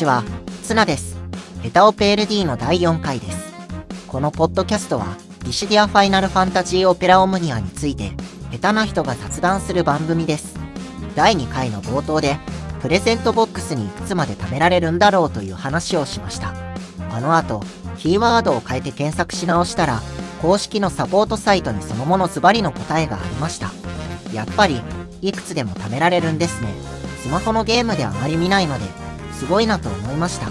ちは、ツナです。ヘタオペ LD の第4回です。このポッドキャストは、ディシディアファイナルファンタジーオペラオムニアについて、下手な人が雑談する番組です。第2回の冒頭で、プレゼントボックスにいくつまで貯められるんだろうという話をしました。あの後、キーワードを変えて検索し直したら、公式のサポートサイトにそのものズバリの答えがありました。やっぱり、いくつでも貯められるんですね。スマホのゲームであまり見ないので、すごいなと思いました。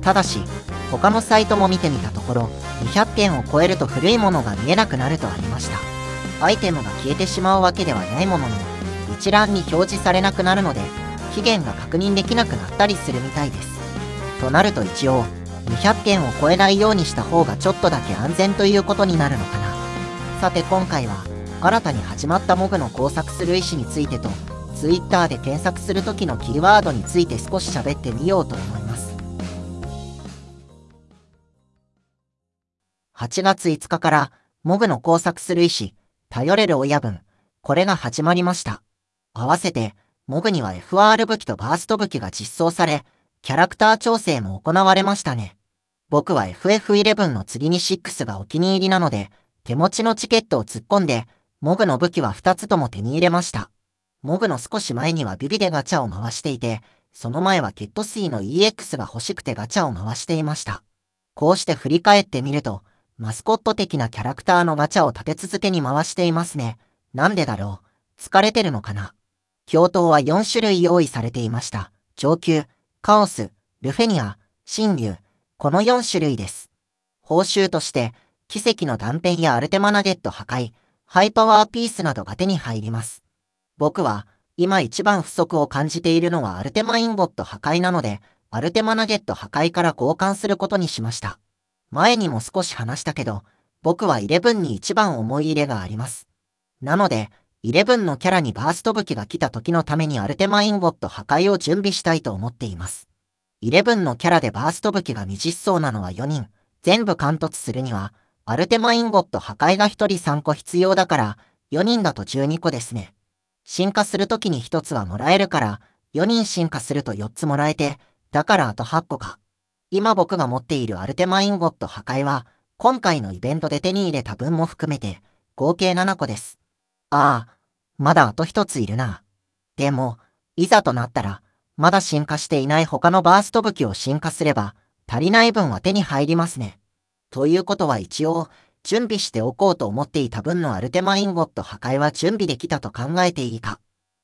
ただし、他のサイトも見てみたところ、200件を超えると古いものが見えなくなるとありました。アイテムが消えてしまうわけではないものの、一覧に表示されなくなるので、期限が確認できなくなったりするみたいです。となると一応、200件を超えないようにした方がちょっとだけ安全ということになるのかな。さて今回は、新たに始まったモグの工作する意思についてと、Twitter で検索する時のキーワードについて少し喋ってみようと思います。8月5日から、モグの工作する意思、頼れる親分、これが始まりました。合わせて、モグには FR 武器とバースト武器が実装され、キャラクター調整も行われましたね。僕は FF11 の次に6がお気に入りなので、手持ちのチケットを突っ込んで、モグの武器は2つとも手に入れました。モグの少し前にはビビでガチャを回していて、その前はケットスイの EX が欲しくてガチャを回していました。こうして振り返ってみると、マスコット的なキャラクターのガチャを立て続けに回していますね。なんでだろう？疲れてるのかな？教頭は4種類用意されていました。上級、カオス、ルフェニア、神竜、この4種類です。報酬として、奇跡の断片やアルテマナゲット破壊、ハイパワーピースなどが手に入ります。僕は、今一番不足を感じているのはアルテマインゴット破壊なので、アルテマナゲット破壊から交換することにしました。前にも少し話したけど、僕は11に一番思い入れがあります。なので、11のキャラにバースト武器が来た時のためにアルテマインゴット破壊を準備したいと思っています。11のキャラでバースト武器が未実装なのは4人、全部貫突するには、アルテマインゴット破壊が1人3個必要だから、4人だと12個ですね。進化するときに1つはもらえるから、4人進化すると4つもらえて、だからあと8個か。今僕が持っているアルテマインゴット破壊は、今回のイベントで手に入れた分も含めて、合計7個です。ああ、まだあと1ついるな。でも、いざとなったら、まだ進化していない他のバースト武器を進化すれば、足りない分は手に入りますね。ということは一応、準備しておこうと思っていた分のアルテマインゴット破壊は準備できたと考えていいか。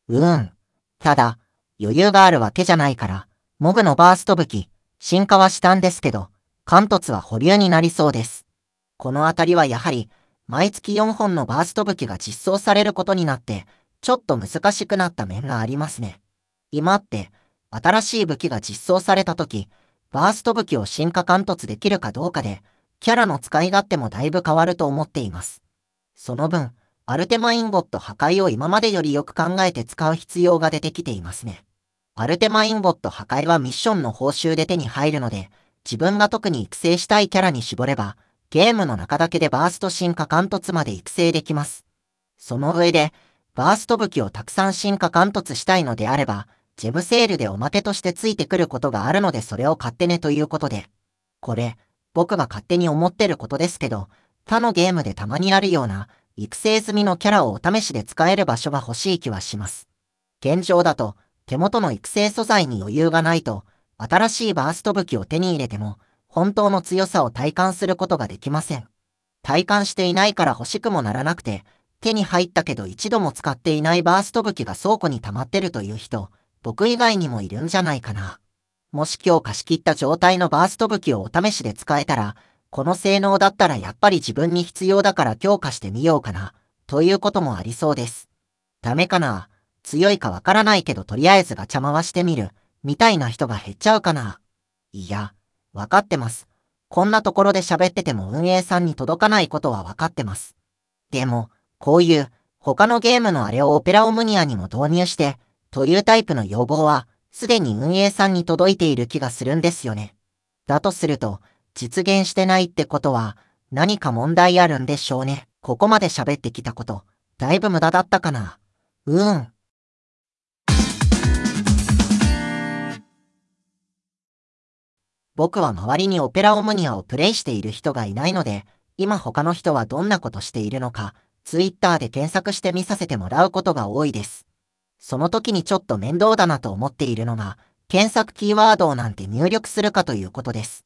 うーん。ただ、余裕があるわけじゃないから、モグのバースト武器、進化はしたんですけど、貫突は保留になりそうです。このあたりはやはり、毎月4本のバースト武器が実装されることになって、ちょっと難しくなった面がありますね。今って、新しい武器が実装された時、バースト武器を進化貫突できるかどうかで、キャラの使い勝手もだいぶ変わると思っています。その分、アルテマインゴット破壊を今までよりよく考えて使う必要が出てきていますね。アルテマインゴット破壊はミッションの報酬で手に入るので、自分が特に育成したいキャラに絞れば、ゲームの中だけでバースト進化貫突まで育成できます。その上で、バースト武器をたくさん進化貫突したいのであれば、ジェムセールでおまけとしてついてくることがあるのでそれを買ってねということで。これ、僕が勝手に思ってることですけど、他のゲームでたまにあるような、育成済みのキャラをお試しで使える場所が欲しい気はします。現状だと、手元の育成素材に余裕がないと、新しいバースト武器を手に入れても、本当の強さを体感することができません。体感していないから欲しくもならなくて、手に入ったけど一度も使っていないバースト武器が倉庫に溜まってるという人、僕以外にもいるんじゃないかな。もし今日貸し切った状態のバースト武器をお試しで使えたら、この性能だったらやっぱり自分に必要だから強化してみようかな、ということもありそうです。ダメかな？強いかわからないけどとりあえずガチャ回してみる、みたいな人が減っちゃうかな？いや、わかってます。こんなところで喋ってても運営さんに届かないことはわかってます。でも、こういう他のゲームのあれをオペラオムニアにも導入して、というタイプの要望は、すでに運営さんに届いている気がするんですよね。だとすると、実現してないってことは、何か問題あるんでしょうね。ここまで喋ってきたこと、だいぶ無駄だったかな。うーん。僕は周りにオペラオムニアをプレイしている人がいないので、今他の人はどんなことしているのか、ツイッターで検索して見させてもらうことが多いです。その時にちょっと面倒だなと思っているのが、検索キーワードをなんて入力するかということです。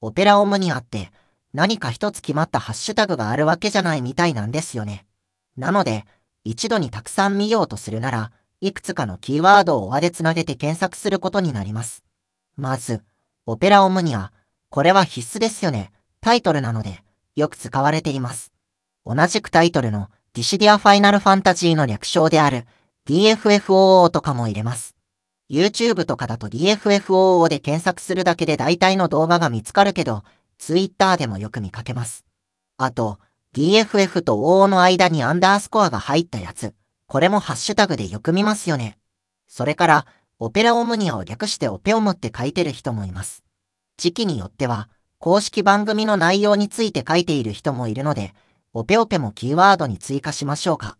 オペラオムニアって何か一つ決まったハッシュタグがあるわけじゃないみたいなんですよね。なので、一度にたくさん見ようとするなら、いくつかのキーワードを輪でつなげて検索することになります。まず、オペラオムニア。これは必須ですよね。タイトルなので、よく使われています。同じくタイトルのディシディアファイナルファンタジーの略称である DFFOO とかも入れます。YouTube とかだと DFFOO で検索するだけで大体の動画が見つかるけど、Twitter でもよく見かけます。あと、DFF と OO の間にアンダースコアが入ったやつ。これもハッシュタグでよく見ますよね。それから、オペラオムニアを略してオペオムって書いてる人もいます。時期によっては、公式番組の内容について書いている人もいるので、オペオペもキーワードに追加しましょうか。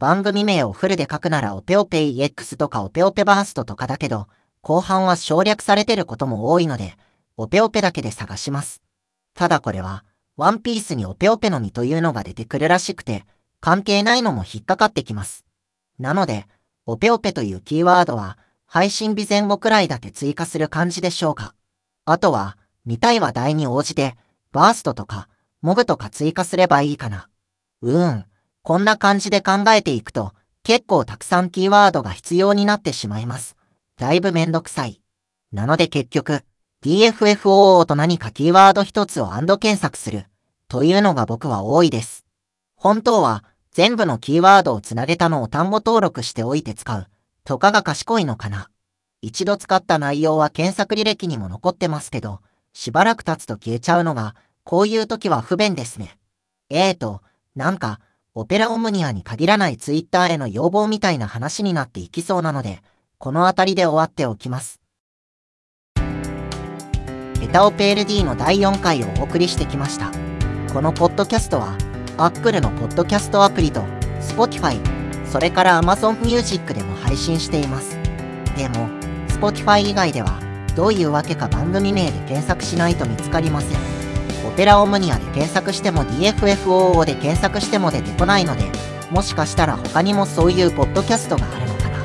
番組名をフルで書くならオペオペ EX とかオペオペバーストとかだけど、後半は省略されてることも多いので、オペオペだけで探します。ただこれは、ワンピースにオペオペの実というのが出てくるらしくて、関係ないのも引っかかってきます。なので、オペオペというキーワードは、配信日前後くらいだけ追加する感じでしょうか。あとは、見たい話題に応じて、バーストとか、モブとか追加すればいいかな。うーん。こんな感じで考えていくと、結構たくさんキーワードが必要になってしまいます。だいぶめんどくさい。なので結局、DFFOO と何かキーワード一つをアンド検索する。というのが僕は多いです。本当は、全部のキーワードをつなげたのを単語登録しておいて使う。とかが賢いのかな。一度使った内容は検索履歴にも残ってますけど、しばらく経つと消えちゃうのが、こういう時は不便ですね。えーと、なんか、オペラオムニアに限らないツイッターへの要望みたいな話になっていきそうなので、この辺りで終わっておきます。エタオペ LD の第4回をお送りしてきました。このポッドキャストは、Apple のポッドキャストアプリと Spotify、それから Amazon Music でも配信しています。でも、Spotify 以外では、どういうわけか番組名で検索しないと見つかりません。オペラオムニアで検索しても DFFOO で検索しても出てこないので、もしかしたら他にもそういうポッドキャストがあるのかな。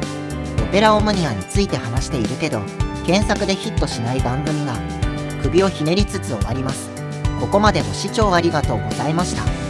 オペラオムニアについて話しているけど、検索でヒットしない番組が、首をひねりつつ終わります。ここまでご視聴ありがとうございました。